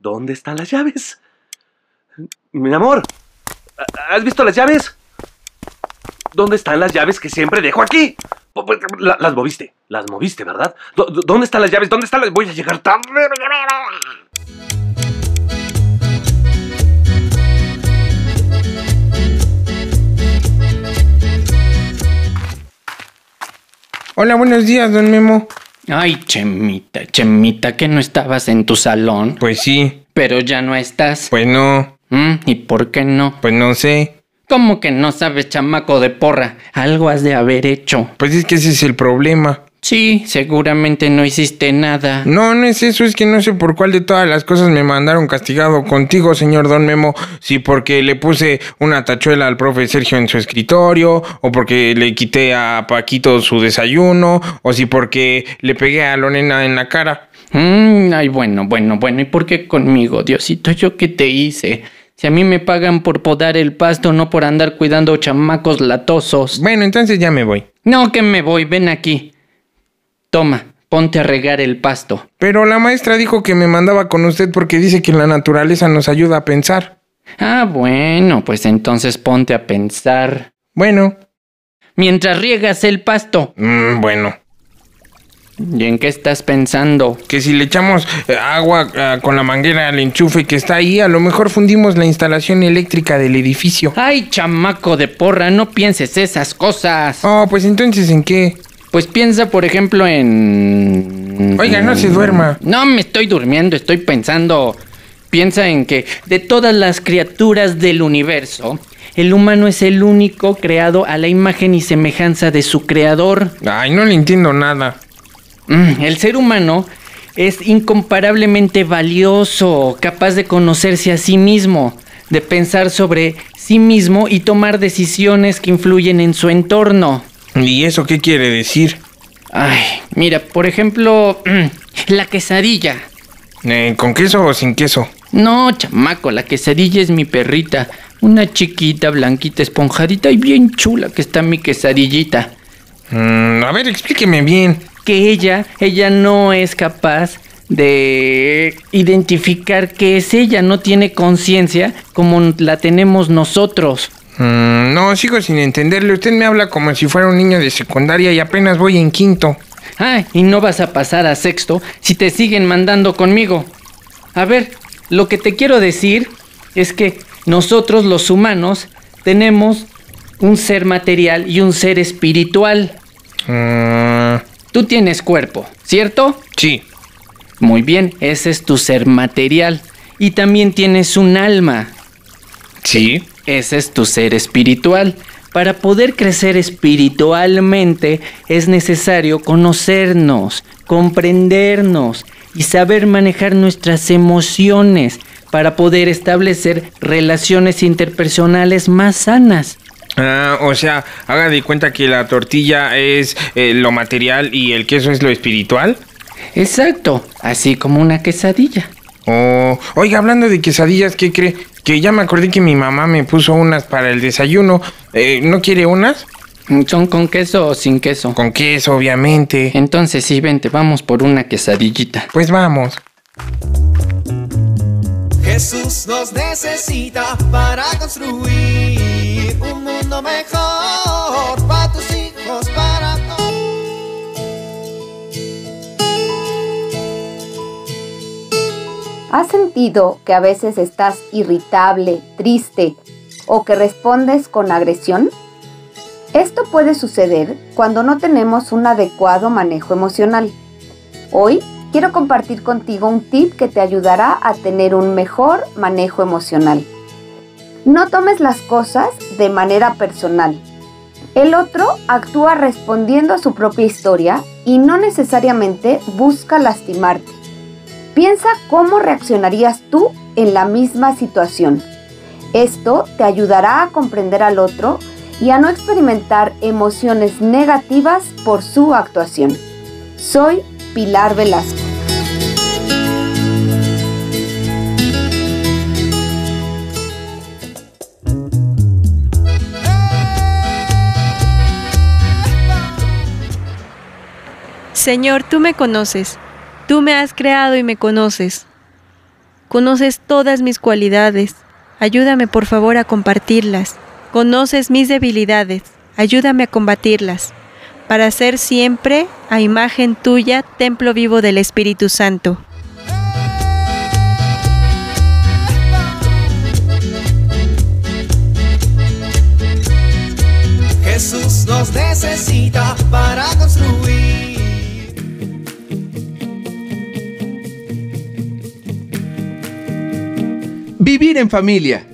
¿Dónde están las llaves? Mi amor, ¿has visto las llaves? ¿Dónde están las llaves que siempre dejo aquí? La- Las moviste, las moviste, ¿verdad? ¿Dó- dó- ¿Dónde están las llaves? ¿Dónde están las...? Voy a llegar tarde. Hola, buenos días, don Memo. Ay, Chemita, Chemita, que no estabas en tu salón. Pues sí, Pero ya no estás. pues no, Mm, ¿Y por qué no? pues no sé. ¿Cómo que no sabes, chamaco de porra? Algo has de haber hecho. Pues es que ese es el problema. Sí, seguramente no hiciste nada. No, no es eso, es que no sé por cuál de todas las cosas me mandaron castigado contigo, señor Don Memo. Si porque le puse una tachuela al profe Sergio en su escritorio, o porque le quité a Paquito su desayuno, o si porque le pegué a Lorena en la cara. Mm, ay, bueno, bueno, bueno. ¿Y por qué conmigo, Diosito? ¿Yo qué te hice? Si a mí me pagan por podar el pasto, no por andar cuidando chamacos latosos. Bueno, entonces ya me voy. No, que me voy, ven aquí. Toma, ponte a regar el pasto. Pero la maestra dijo que me mandaba con usted porque dice que la naturaleza nos ayuda a pensar. Ah, bueno, pues entonces ponte a pensar. Bueno, Mientras riegas el pasto. mm, bueno. ¿Y en qué estás pensando? que si le echamos eh, agua ah, con la manguera al enchufe que está ahí, a lo mejor fundimos la instalación eléctrica del edificio. Ay, chamaco de porra, no pienses esas cosas. Oh, pues entonces ¿en qué? Pues piensa, por ejemplo, en... Oiga, no se duerma. No me estoy durmiendo, estoy pensando... Piensa en que de todas las criaturas del universo, el humano es el único creado a la imagen y semejanza de su creador. Ay, no le entiendo nada. Mm, El ser humano es incomparablemente valioso, capaz de conocerse a sí mismo, de pensar sobre sí mismo y tomar decisiones que influyen en su entorno. ¿Y eso qué quiere decir? Ay, mira, por ejemplo, la quesadilla. Eh, ¿Con queso o sin queso? No, chamaco, la quesadilla es mi perrita. Una chiquita, blanquita, esponjadita y bien chula que está mi quesadillita. Mm, a ver, explíqueme bien. que ella, ella no es capaz de identificar qué es ella, no tiene conciencia como la tenemos nosotros. Mm, no, sigo sin entenderle. Usted me habla como si fuera un niño de secundaria y apenas voy en quinto. Ah, y no vas a pasar a sexto si te siguen mandando conmigo. A ver, lo que te quiero decir es que nosotros los humanos tenemos un ser material y un ser espiritual. Mm, Tú tienes cuerpo, ¿cierto? sí. Muy bien, ese es tu ser material. Y también tienes un alma. Sí. Ese es tu ser espiritual. Para poder crecer espiritualmente es necesario conocernos, comprendernos y saber manejar nuestras emociones para poder establecer relaciones interpersonales más sanas. Ah, o sea, haga de cuenta que la tortilla es eh, lo material y el queso es lo espiritual. Exacto, así como una quesadilla. Oh, oiga, hablando de quesadillas, ¿qué cree? Que ya me acordé que mi mamá me puso unas para el desayuno. Eh, ¿No quiere unas? ¿Son con queso o sin queso? Con queso, obviamente. Entonces sí, vente, vamos por una quesadillita. Pues vamos. Jesús nos necesita para construir un mundo mejor para tus ¿Has sentido que a veces estás irritable, triste o que respondes con agresión? Esto puede suceder cuando no tenemos un adecuado manejo emocional. Hoy quiero compartir contigo un tip que te ayudará a tener un mejor manejo emocional. No tomes las cosas de manera personal. El otro actúa respondiendo a su propia historia y no necesariamente busca lastimarte. Piensa cómo reaccionarías tú en la misma situación. Esto te ayudará a comprender al otro y a no experimentar emociones negativas por su actuación. Soy Pilar Velasco. Señor, tú me conoces, tú me has creado y me conoces. Conoces todas mis cualidades, ayúdame por favor a compartirlas. Conoces mis debilidades, ayúdame a combatirlas, para ser siempre, a imagen tuya, templo vivo del Espíritu Santo. Jesús nos necesita para construir. Vivir en familia.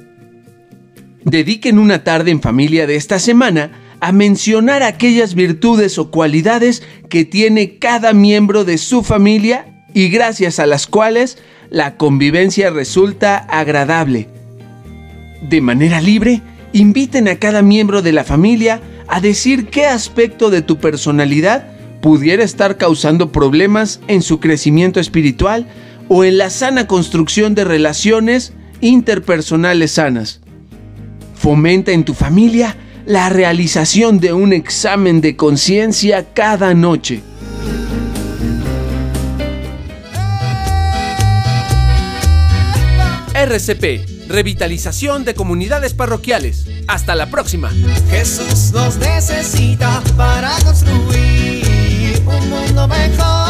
Dediquen una tarde en familia de esta semana a mencionar aquellas virtudes o cualidades que tiene cada miembro de su familia y gracias a las cuales la convivencia resulta agradable. De manera libre, inviten a cada miembro de la familia a decir qué aspecto de tu personalidad pudiera estar causando problemas en su crecimiento espiritual o en la sana construcción de relaciones interpersonales sanas. Fomenta en tu familia la realización de un examen de conciencia cada noche. RCP, Revitalización de Comunidades Parroquiales. Hasta la próxima. Jesús nos necesita para construir un mundo mejor